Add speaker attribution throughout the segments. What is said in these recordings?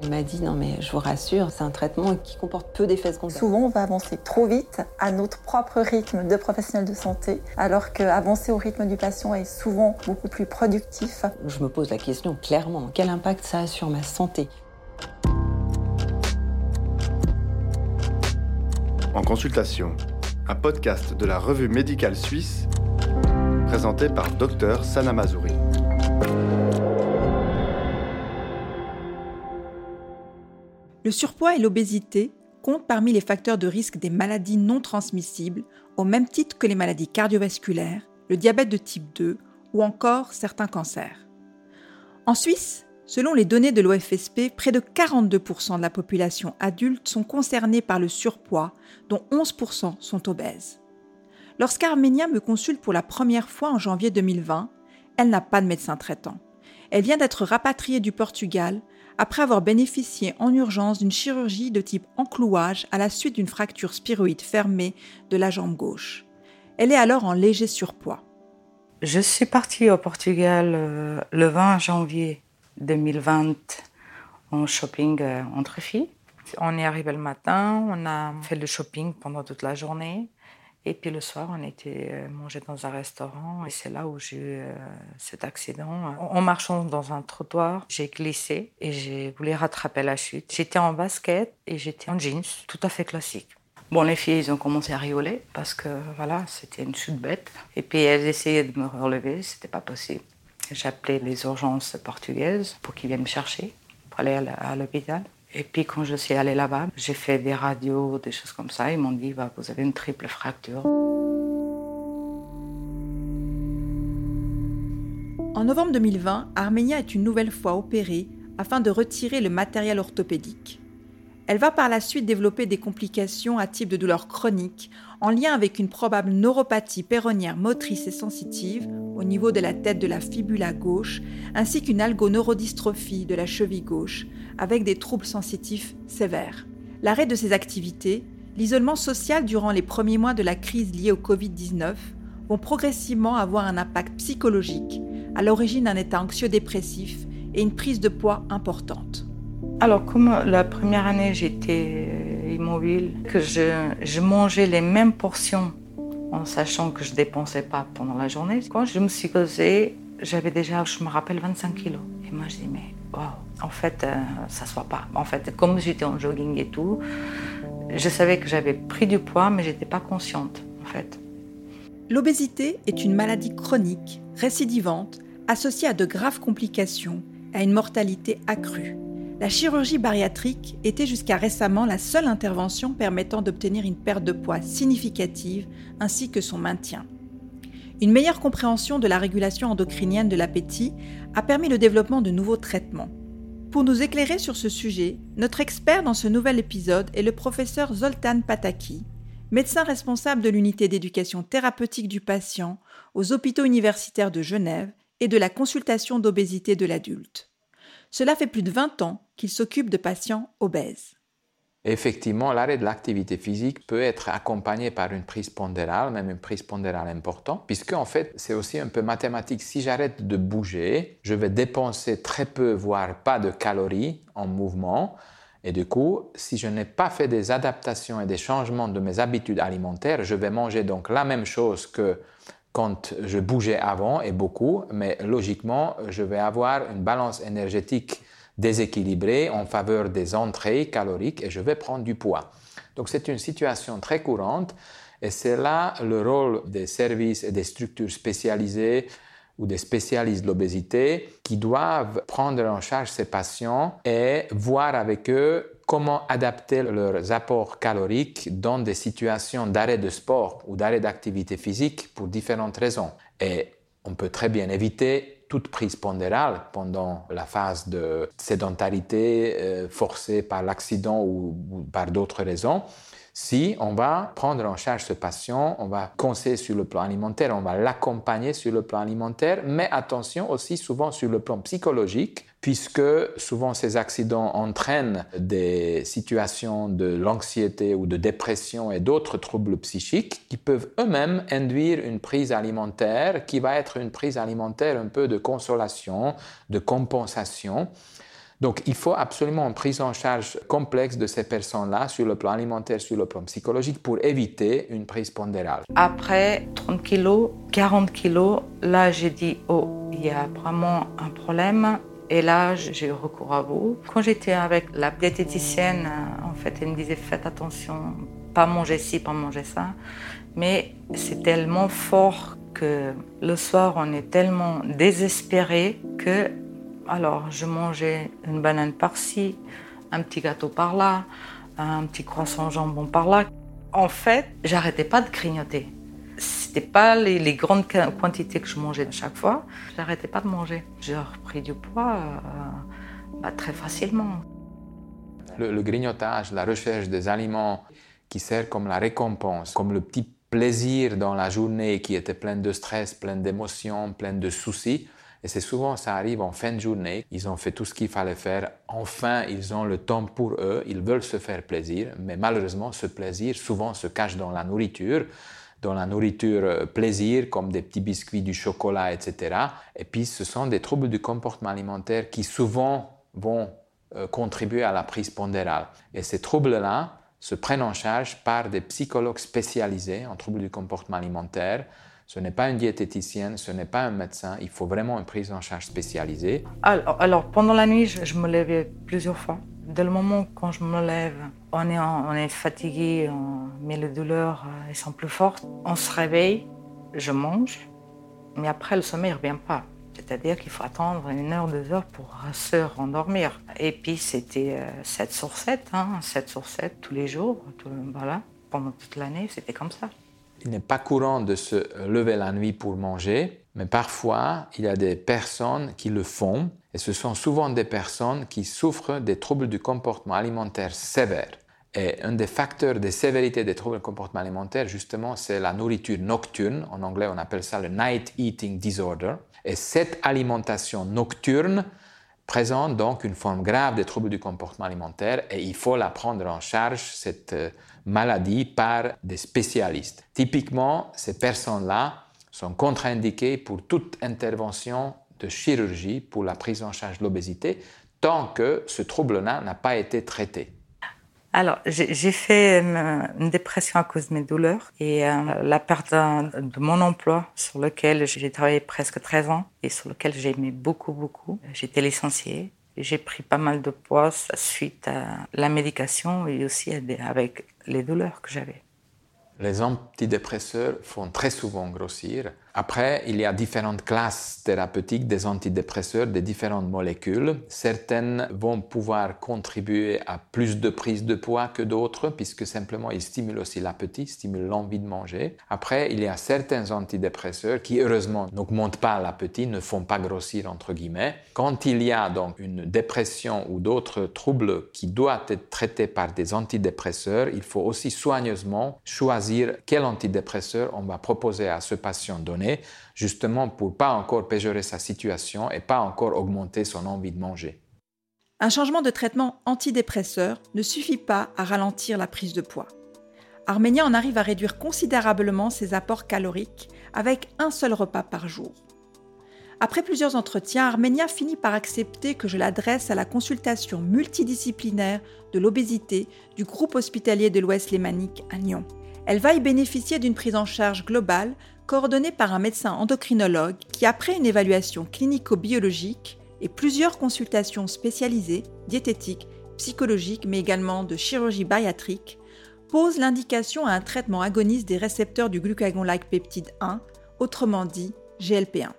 Speaker 1: Il m'a dit non mais je vous rassure, c'est un traitement qui comporte peu d'effets secondaires.
Speaker 2: Souvent on va avancer trop vite à notre propre rythme de professionnel de santé, alors qu'avancer au rythme du patient est souvent beaucoup plus productif.
Speaker 1: Je me pose la question clairement, quel impact ça a sur ma santé?
Speaker 3: En consultation, un podcast de la revue médicale suisse présenté par Dr Sana Mazouri.
Speaker 4: Le surpoids et l'obésité comptent parmi les facteurs de risque des maladies non transmissibles, au même titre que les maladies cardiovasculaires, le diabète de type 2 ou encore certains cancers. En Suisse, selon les données de l'OFSP, près de 42% de la population adulte sont concernés par le surpoids, dont 11% sont obèses. Lorsqu'Arménia me consulte pour la première fois en janvier 2020, elle n'a pas de médecin traitant. Elle vient d'être rapatriée du Portugal après avoir bénéficié en urgence d'une chirurgie de type enclouage à la suite d'une fracture spiroïde fermée de la jambe gauche. Elle est alors en léger surpoids.
Speaker 5: Je suis partie au Portugal euh, le 20 janvier 2020 en shopping euh, entre filles. On est arrivé le matin, on a fait le shopping pendant toute la journée. Et puis le soir, on était euh, mangé dans un restaurant et c'est là où j'ai eu euh, cet accident. En marchant dans un trottoir, j'ai glissé et j'ai voulu rattraper la chute. J'étais en basket et j'étais en jeans, tout à fait classique. Bon, les filles, ils ont commencé à rigoler parce que voilà, c'était une chute bête. Et puis elles essayaient de me relever, c'était pas possible. Appelé les urgences portugaises pour qu'ils viennent me chercher, pour aller à l'hôpital. Et puis quand je suis allée là-bas, j'ai fait des radios, des choses comme ça. Ils m'ont dit, bah, vous avez une triple fracture.
Speaker 4: En novembre 2020, Arménia est une nouvelle fois opérée afin de retirer le matériel orthopédique. Elle va par la suite développer des complications à type de douleur chronique en lien avec une probable neuropathie péronière motrice et sensitive au niveau de la tête de la fibula gauche, ainsi qu'une algoneurodystrophie de la cheville gauche, avec des troubles sensitifs sévères. L'arrêt de ces activités, l'isolement social durant les premiers mois de la crise liée au Covid-19 vont progressivement avoir un impact psychologique, à l'origine d'un état anxieux-dépressif et une prise de poids importante.
Speaker 5: Alors, comme la première année j'étais immobile, que je mangeais les mêmes portions en sachant que je dépensais pas pendant la journée. Quand je me suis causée, j'avais déjà, je me rappelle, 25 kilos. Et moi, je dis, mais wow, en fait, euh, ça se voit pas. En fait, comme j'étais en jogging et tout, je savais que j'avais pris du poids, mais j'étais pas consciente, en fait.
Speaker 4: L'obésité est une maladie chronique, récidivante, associée à de graves complications, à une mortalité accrue la chirurgie bariatrique était jusqu'à récemment la seule intervention permettant d'obtenir une perte de poids significative ainsi que son maintien. Une meilleure compréhension de la régulation endocrinienne de l'appétit a permis le développement de nouveaux traitements. Pour nous éclairer sur ce sujet, notre expert dans ce nouvel épisode est le professeur Zoltan Pataki, médecin responsable de l'unité d'éducation thérapeutique du patient aux hôpitaux universitaires de Genève et de la consultation d'obésité de l'adulte. Cela fait plus de 20 ans qu'il s'occupe de patients obèses.
Speaker 6: Effectivement, l'arrêt de l'activité physique peut être accompagné par une prise pondérale, même une prise pondérale importante, puisque en fait, c'est aussi un peu mathématique. Si j'arrête de bouger, je vais dépenser très peu, voire pas de calories en mouvement. Et du coup, si je n'ai pas fait des adaptations et des changements de mes habitudes alimentaires, je vais manger donc la même chose que quand je bougeais avant et beaucoup, mais logiquement, je vais avoir une balance énergétique déséquilibrée en faveur des entrées caloriques et je vais prendre du poids. Donc c'est une situation très courante et c'est là le rôle des services et des structures spécialisées ou des spécialistes de l'obésité qui doivent prendre en charge ces patients et voir avec eux comment adapter leurs apports caloriques dans des situations d'arrêt de sport ou d'arrêt d'activité physique pour différentes raisons? Et on peut très bien éviter toute prise pondérale pendant la phase de sédentarité euh, forcée par l'accident ou, ou par d'autres raisons si on va prendre en charge ce patient, on va conseiller sur le plan alimentaire, on va l'accompagner sur le plan alimentaire, mais attention aussi souvent sur le plan psychologique, puisque souvent ces accidents entraînent des situations de l'anxiété ou de dépression et d'autres troubles psychiques qui peuvent eux-mêmes induire une prise alimentaire qui va être une prise alimentaire un peu de consolation, de compensation. Donc il faut absolument une prise en charge complexe de ces personnes-là sur le plan alimentaire, sur le plan psychologique, pour éviter une prise pondérale.
Speaker 5: Après 30 kilos, 40 kilos, là j'ai dit, oh, il y a vraiment un problème. Et là, j'ai eu recours à vous. Quand j'étais avec la diététicienne, en fait, elle me disait faites attention, pas manger ci, pas manger ça. Mais c'est tellement fort que le soir, on est tellement désespéré que alors, je mangeais une banane par-ci, un petit gâteau par-là, un petit croissant jambon par-là. En fait, j'arrêtais pas de grignoter. Pas les, grandes quantités que je mangeais chaque fois. J'arrêtais pas de manger. J'ai repris du poids euh, bah, très facilement.
Speaker 6: Le, grignotage, la recherche des aliments qui servent comme la récompense, comme le petit plaisir dans la journée qui était pleine de stress, pleine d'émotions, pleine de soucis, et c'est souvent, ça arrive en fin de journée, ils ont fait tout ce qu'il fallait faire, enfin ils ont le temps pour eux, ils veulent se faire plaisir, mais malheureusement ce plaisir souvent se cache dans la nourriture, dans la nourriture euh, plaisir comme des petits biscuits, du chocolat, etc. Et puis ce sont des troubles du comportement alimentaire qui souvent vont euh, contribuer à la prise pondérale. Et ces troubles-là se prennent en charge par des psychologues spécialisés en troubles du comportement alimentaire, ce n'est pas une diététicienne, ce n'est pas un médecin, il faut vraiment une prise en charge spécialisée.
Speaker 5: Alors, pendant la nuit, je, me levais plusieurs fois. Dès le moment quand je me lève, on est, on est fatigué, mais les douleurs euh, sont plus fortes. On se réveille, je mange, mais après le sommeil ne revient pas. C'est-à-dire qu'il faut attendre une heure, deux heures pour se rendormir. Et puis c'était 7 euh, sur 7, 7 sur 7 tous les jours, voilà, pendant toute l'année, c'était comme ça.
Speaker 6: Il n'est pas courant de se lever la nuit pour manger, mais parfois il y a des personnes qui le font, et ce sont souvent des personnes qui souffrent des troubles du comportement alimentaire sévères. Et un des facteurs de sévérité des troubles du comportement alimentaire, justement, c'est la nourriture nocturne. En anglais, on appelle ça le night eating disorder. Et cette alimentation nocturne présente donc une forme grave des troubles du comportement alimentaire et il faut la prendre en charge, cette euh, maladie, par des spécialistes. Typiquement, ces personnes-là sont contre-indiquées pour toute intervention de chirurgie pour la prise en charge de l'obésité tant que ce trouble-là n'a pas été traité.
Speaker 5: Alors, j'ai fait une, dépression à cause de mes douleurs et euh, la perte de mon emploi sur lequel j'ai travaillé presque 13 ans et sur lequel j'ai aimé beaucoup, beaucoup. Été licenciée. J'ai pris pas mal de poids suite à la médication et aussi avec les douleurs que j'avais.
Speaker 6: Les antidépresseurs font très souvent grossir après, il y a différentes classes thérapeutiques des antidépresseurs, des différentes molécules. Certaines vont pouvoir contribuer à plus de prise de poids que d'autres, puisque simplement ils stimulent aussi l'appétit, stimulent l'envie de manger. Après, il y a certains antidépresseurs qui, heureusement, n'augmentent pas l'appétit, ne font pas grossir, entre guillemets. Quand il y a donc une dépression ou d'autres troubles qui doivent être traités par des antidépresseurs, il faut aussi soigneusement choisir quel antidépresseur on va proposer à ce patient donné justement pour pas encore péjorer sa situation et pas encore augmenter son envie de manger.
Speaker 4: Un changement de traitement antidépresseur ne suffit pas à ralentir la prise de poids. Arménia en arrive à réduire considérablement ses apports caloriques avec un seul repas par jour. Après plusieurs entretiens, Arménia finit par accepter que je l'adresse à la consultation multidisciplinaire de l'obésité du groupe hospitalier de l'Ouest lémanique à Nyon. Elle va y bénéficier d'une prise en charge globale coordonnée par un médecin endocrinologue qui, après une évaluation clinico-biologique et plusieurs consultations spécialisées, diététiques, psychologiques, mais également de chirurgie bariatrique, pose l'indication à un traitement agoniste des récepteurs du glucagon-like peptide 1, autrement dit GLP1.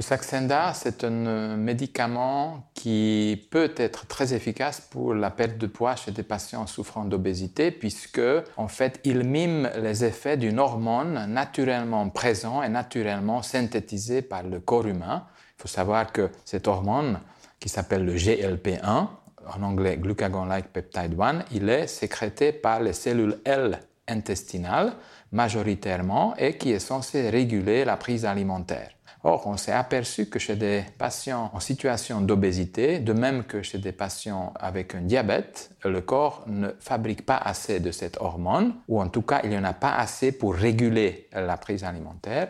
Speaker 6: Le Saxenda, c'est un médicament qui peut être très efficace pour la perte de poids chez des patients souffrant d'obésité, puisque en fait, il mime les effets d'une hormone naturellement présente et naturellement synthétisée par le corps humain. Il faut savoir que cette hormone, qui s'appelle le GLP-1, en anglais glucagon-like peptide 1, il est sécrété par les cellules L intestinales majoritairement et qui est censé réguler la prise alimentaire. Or, on s'est aperçu que chez des patients en situation d'obésité, de même que chez des patients avec un diabète, le corps ne fabrique pas assez de cette hormone, ou en tout cas, il n'y en a pas assez pour réguler la prise alimentaire.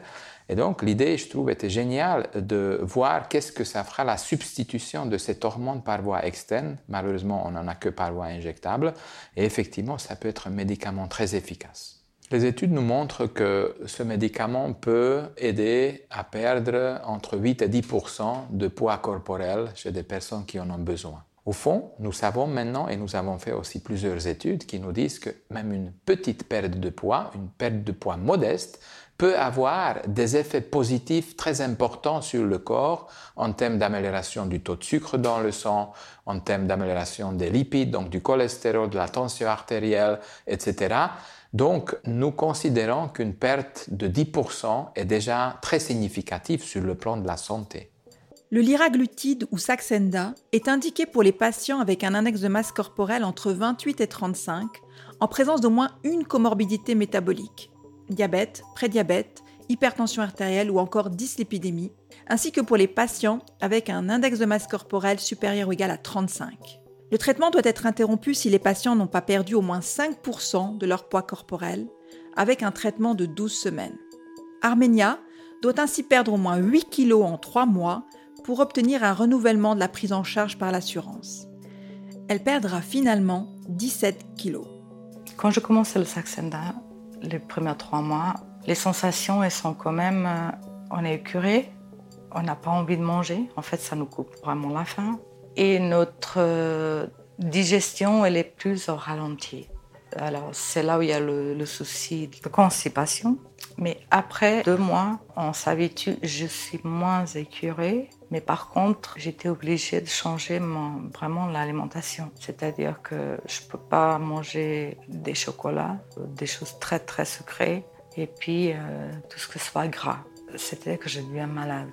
Speaker 6: Et donc, l'idée, je trouve, était géniale de voir qu'est-ce que ça fera la substitution de cette hormone par voie externe. Malheureusement, on n'en a que par voie injectable. Et effectivement, ça peut être un médicament très efficace. Les études nous montrent que ce médicament peut aider à perdre entre 8 et 10% de poids corporel chez des personnes qui en ont besoin. Au fond, nous savons maintenant, et nous avons fait aussi plusieurs études qui nous disent que même une petite perte de poids, une perte de poids modeste, peut avoir des effets positifs très importants sur le corps en termes d'amélioration du taux de sucre dans le sang, en termes d'amélioration des lipides, donc du cholestérol, de la tension artérielle, etc. Donc, nous considérons qu'une perte de 10% est déjà très significative sur le plan de la santé.
Speaker 4: Le liraglutide ou Saxenda est indiqué pour les patients avec un index de masse corporelle entre 28 et 35 en présence d'au moins une comorbidité métabolique diabète, prédiabète, hypertension artérielle ou encore dyslipidémie, ainsi que pour les patients avec un index de masse corporelle supérieur ou égal à 35. Le traitement doit être interrompu si les patients n'ont pas perdu au moins 5% de leur poids corporel, avec un traitement de 12 semaines. Armenia doit ainsi perdre au moins 8 kg en 3 mois pour obtenir un renouvellement de la prise en charge par l'assurance. Elle perdra finalement 17 kg.
Speaker 5: Quand je commençais le Saxenda, les premiers trois mois, les sensations, elles sont quand même, euh, on est écuré, on n'a pas envie de manger. En fait, ça nous coupe vraiment la faim. Et notre euh, digestion, elle est plus au ralenti. Alors, c'est là où il y a le, souci de constipation. Mais après deux mois, on s'habitue, je suis moins écurée. Mais par contre, j'étais obligée de changer vraiment l'alimentation. C'est-à-dire que je ne peux pas manger des chocolats, des choses très très sucrées, et puis euh, tout ce que soit gras. C'est-à-dire que je deviens malade.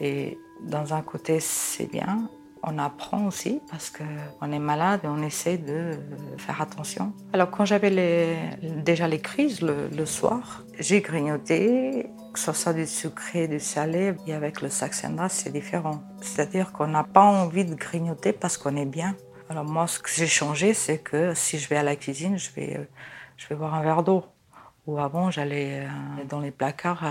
Speaker 5: Et dans un côté, c'est bien, on apprend aussi parce qu'on est malade et on essaie de faire attention. Alors quand j'avais déjà les crises le, soir, j'ai grignoté, que ce soit du sucré, du salé, et avec le Saxenda, c'est différent. C'est-à-dire qu'on n'a pas envie de grignoter parce qu'on est bien. Alors moi, ce que j'ai changé, c'est que si je vais à la cuisine, je vais, je vais boire un verre d'eau. Ou avant, j'allais euh, dans les placards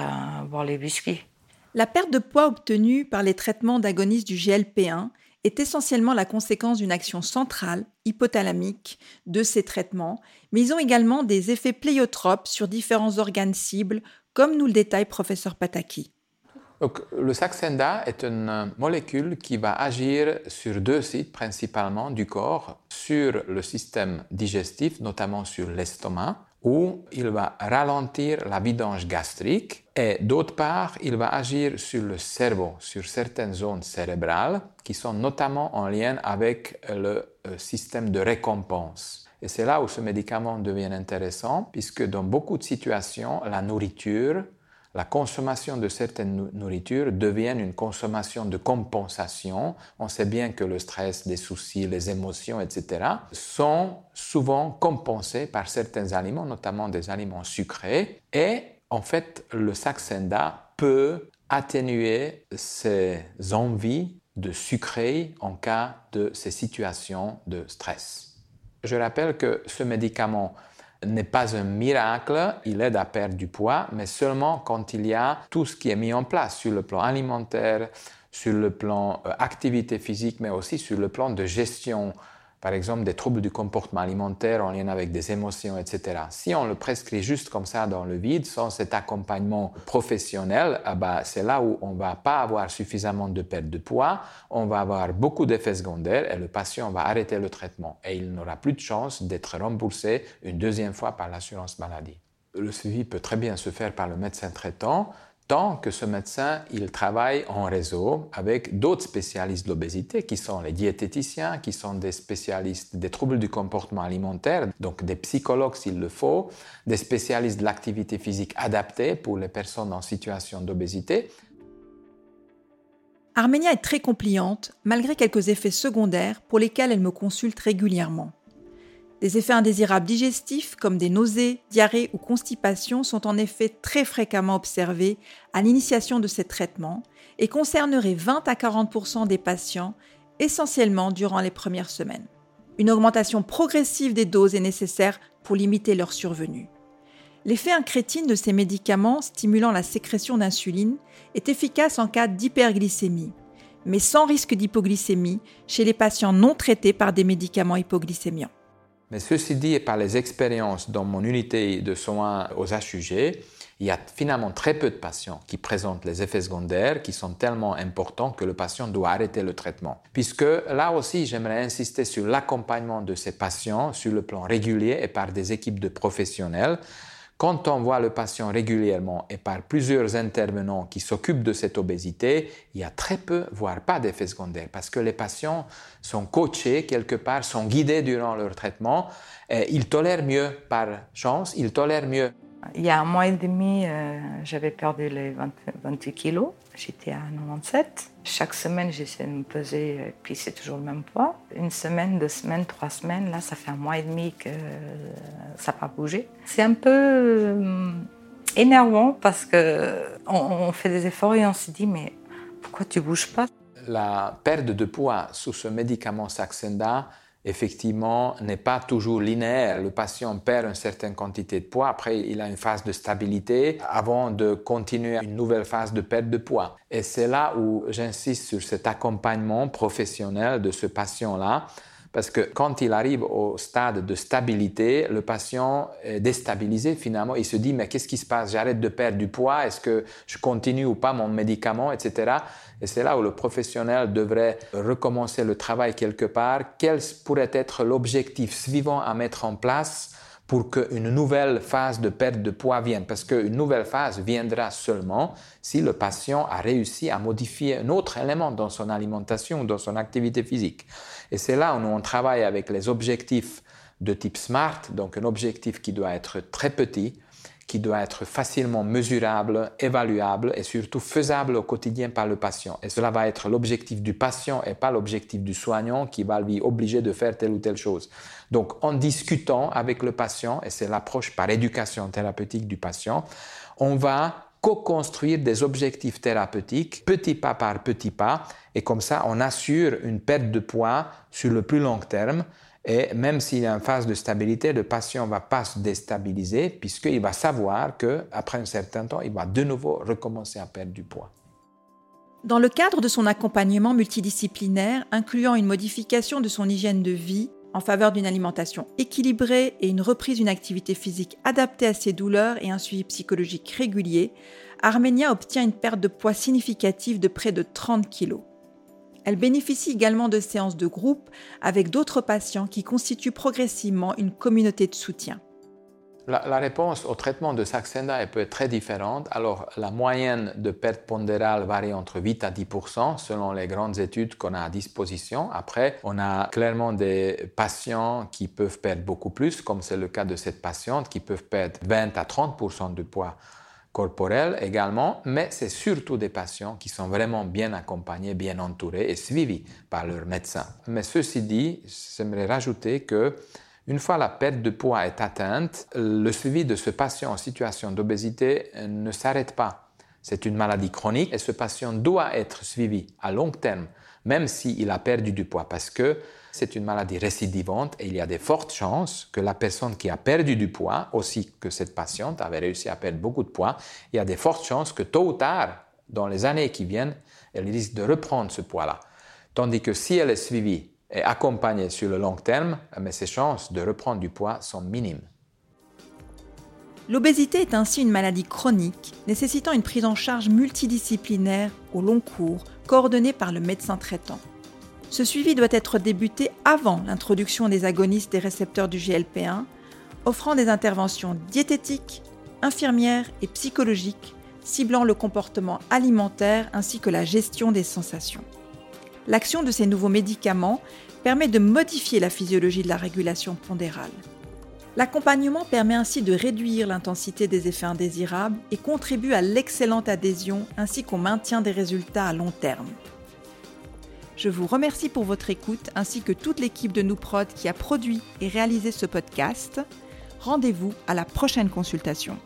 Speaker 5: voir les biscuits.
Speaker 4: La perte de poids obtenue par les traitements d'agonistes du GLP1 est essentiellement la conséquence d'une action centrale, hypothalamique, de ces traitements, mais ils ont également des effets pléiotropes sur différents organes cibles, comme nous le détaille professeur Pataki.
Speaker 6: le Saxenda est une molécule qui va agir sur deux sites principalement du corps, sur le système digestif, notamment sur l'estomac, où il va ralentir la vidange gastrique et d'autre part, il va agir sur le cerveau, sur certaines zones cérébrales qui sont notamment en lien avec le euh, système de récompense. Et c'est là où ce médicament devient intéressant, puisque dans beaucoup de situations, la nourriture la consommation de certaines nourritures devient une consommation de compensation. On sait bien que le stress, les soucis, les émotions, etc., sont souvent compensés par certains aliments, notamment des aliments sucrés. Et en fait, le Saxenda peut atténuer ces envies de sucrer en cas de ces situations de stress. Je rappelle que ce médicament n'est pas un miracle, il aide à perdre du poids, mais seulement quand il y a tout ce qui est mis en place sur le plan alimentaire, sur le plan euh, activité physique, mais aussi sur le plan de gestion par exemple des troubles du comportement alimentaire en lien avec des émotions, etc. Si on le prescrit juste comme ça dans le vide, sans cet accompagnement professionnel, ah bah, c'est là où on ne va pas avoir suffisamment de perte de poids, on va avoir beaucoup d'effets secondaires et le patient va arrêter le traitement et il n'aura plus de chance d'être remboursé une deuxième fois par l'assurance maladie. Le suivi peut très bien se faire par le médecin traitant tant que ce médecin, il travaille en réseau avec d'autres spécialistes de l'obésité, qui sont les diététiciens, qui sont des spécialistes des troubles du comportement alimentaire, donc des psychologues s'il le faut, des spécialistes de l'activité physique adaptée pour les personnes en situation d'obésité.
Speaker 4: Arménia est très compliante, malgré quelques effets secondaires pour lesquels elle me consulte régulièrement. Des effets indésirables digestifs comme des nausées, diarrhées ou constipation sont en effet très fréquemment observés à l'initiation de ces traitements et concerneraient 20 à 40% des patients essentiellement durant les premières semaines. Une augmentation progressive des doses est nécessaire pour limiter leur survenue. L'effet incrétine de ces médicaments stimulant la sécrétion d'insuline est efficace en cas d'hyperglycémie, mais sans risque d'hypoglycémie chez les patients non traités par des médicaments hypoglycémiants.
Speaker 6: Mais ceci dit, par les expériences dans mon unité de soins aux HUG, il y a finalement très peu de patients qui présentent les effets secondaires qui sont tellement importants que le patient doit arrêter le traitement. Puisque là aussi, j'aimerais insister sur l'accompagnement de ces patients sur le plan régulier et par des équipes de professionnels. Quand on voit le patient régulièrement et par plusieurs intervenants qui s'occupent de cette obésité, il y a très peu, voire pas d'effets secondaires, parce que les patients sont coachés quelque part, sont guidés durant leur traitement, et ils tolèrent mieux par chance, ils tolèrent mieux
Speaker 5: il y a un mois et demi, euh, j'avais perdu les 28 kilos. J'étais à 97. Chaque semaine, j'essaie de me peser, et puis c'est toujours le même poids. Une semaine, deux semaines, trois semaines, là, ça fait un mois et demi que ça n'a pas bougé. C'est un peu euh, énervant parce qu'on on fait des efforts et on se dit, mais pourquoi tu bouges pas?
Speaker 6: La perte de poids sous ce médicament Saxenda, effectivement, n'est pas toujours linéaire. Le patient perd une certaine quantité de poids, après il a une phase de stabilité avant de continuer une nouvelle phase de perte de poids. Et c'est là où j'insiste sur cet accompagnement professionnel de ce patient-là parce que quand il arrive au stade de stabilité, le patient est déstabilisé finalement. Il se dit, mais qu'est-ce qui se passe? J'arrête de perdre du poids, est-ce que je continue ou pas mon médicament, etc. Et c'est là où le professionnel devrait recommencer le travail quelque part. Quel pourrait être l'objectif suivant à mettre en place pour qu'une nouvelle phase de perte de poids vienne. Parce qu'une nouvelle phase viendra seulement si le patient a réussi à modifier un autre élément dans son alimentation ou dans son activité physique. Et c'est là où on travaille avec les objectifs de type SMART, donc un objectif qui doit être très petit, qui doit être facilement mesurable, évaluable et surtout faisable au quotidien par le patient. Et cela va être l'objectif du patient et pas l'objectif du soignant qui va lui obliger de faire telle ou telle chose. Donc en discutant avec le patient, et c'est l'approche par éducation thérapeutique du patient, on va co-construire des objectifs thérapeutiques petit pas par petit pas et comme ça on assure une perte de poids sur le plus long terme et même s'il a une phase de stabilité, le patient ne va pas se déstabiliser puisqu'il va savoir qu'après un certain temps, il va de nouveau recommencer à perdre du poids.
Speaker 4: Dans le cadre de son accompagnement multidisciplinaire, incluant une modification de son hygiène de vie en faveur d'une alimentation équilibrée et une reprise d'une activité physique adaptée à ses douleurs et un suivi psychologique régulier, Armenia obtient une perte de poids significative de près de 30 kg. Elle bénéficie également de séances de groupe avec d'autres patients qui constituent progressivement une communauté de soutien.
Speaker 6: La, réponse au traitement de Saxenda peut être très différente. Alors, la moyenne de perte pondérale varie entre 8 à 10% selon les grandes études qu'on a à disposition. Après, on a clairement des patients qui peuvent perdre beaucoup plus, comme c'est le cas de cette patiente, qui peuvent perdre 20 à 30% de poids corporelle également, mais c'est surtout des patients qui sont vraiment bien accompagnés, bien entourés et suivis par leur médecin. Mais ceci dit, j'aimerais rajouter que une fois la perte de poids est atteinte, le suivi de ce patient en situation d'obésité ne s'arrête pas. C'est une maladie chronique et ce patient doit être suivi à long terme, même s'il a perdu du poids, parce que c'est une maladie récidivante et il y a de fortes chances que la personne qui a perdu du poids, aussi que cette patiente avait réussi à perdre beaucoup de poids, il y a de fortes chances que tôt ou tard, dans les années qui viennent, elle risque de reprendre ce poids-là. Tandis que si elle est suivie et accompagnée sur le long terme, mais ses chances de reprendre du poids sont minimes.
Speaker 4: L'obésité est ainsi une maladie chronique nécessitant une prise en charge multidisciplinaire au long cours, coordonnée par le médecin traitant. Ce suivi doit être débuté avant l'introduction des agonistes des récepteurs du GLP1, offrant des interventions diététiques, infirmières et psychologiques ciblant le comportement alimentaire ainsi que la gestion des sensations. L'action de ces nouveaux médicaments permet de modifier la physiologie de la régulation pondérale. L'accompagnement permet ainsi de réduire l'intensité des effets indésirables et contribue à l'excellente adhésion ainsi qu'au maintien des résultats à long terme. Je vous remercie pour votre écoute ainsi que toute l'équipe de Nouprod qui a produit et réalisé ce podcast. Rendez-vous à la prochaine consultation.